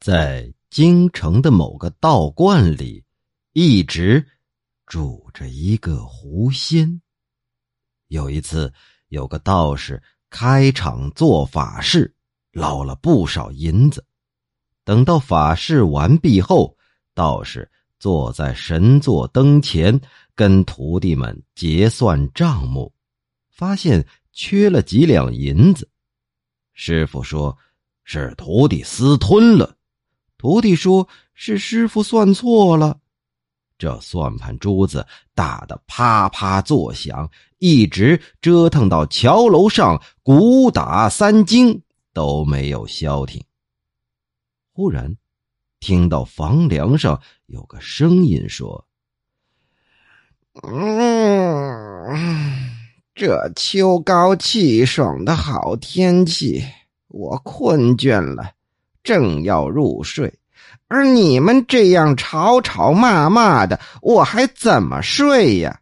在京城的某个道观里，一直住着一个狐仙。有一次，有个道士开场做法事，捞了不少银子。等到法事完毕后，道士坐在神座灯前，跟徒弟们结算账目，发现缺了几两银子。师傅说：“是徒弟私吞了。”徒弟说：“是师傅算错了。”这算盘珠子打得啪啪作响，一直折腾到桥楼上，鼓打三更都没有消停。忽然，听到房梁上有个声音说：“嗯，这秋高气爽的好天气，我困倦了。”正要入睡，而你们这样吵吵骂骂的，我还怎么睡呀？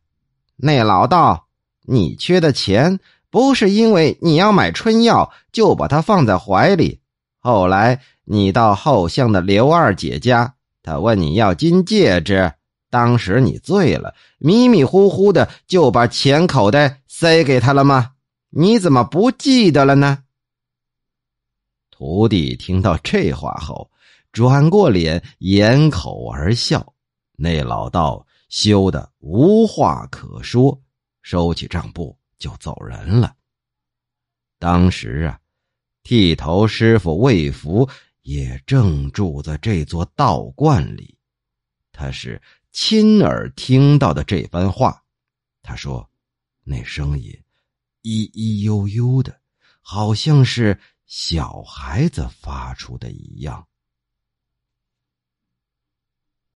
那老道，你缺的钱不是因为你要买春药就把它放在怀里，后来你到后巷的刘二姐家，她问你要金戒指，当时你醉了，迷迷糊糊的就把钱口袋塞给她了吗？你怎么不记得了呢？徒弟听到这话后，转过脸，掩口而笑。那老道羞得无话可说，收起账簿就走人了。当时啊，剃头师傅魏福也正住在这座道观里，他是亲耳听到的这番话。他说：“那声音咿咿悠悠的，好像是……”小孩子发出的一样。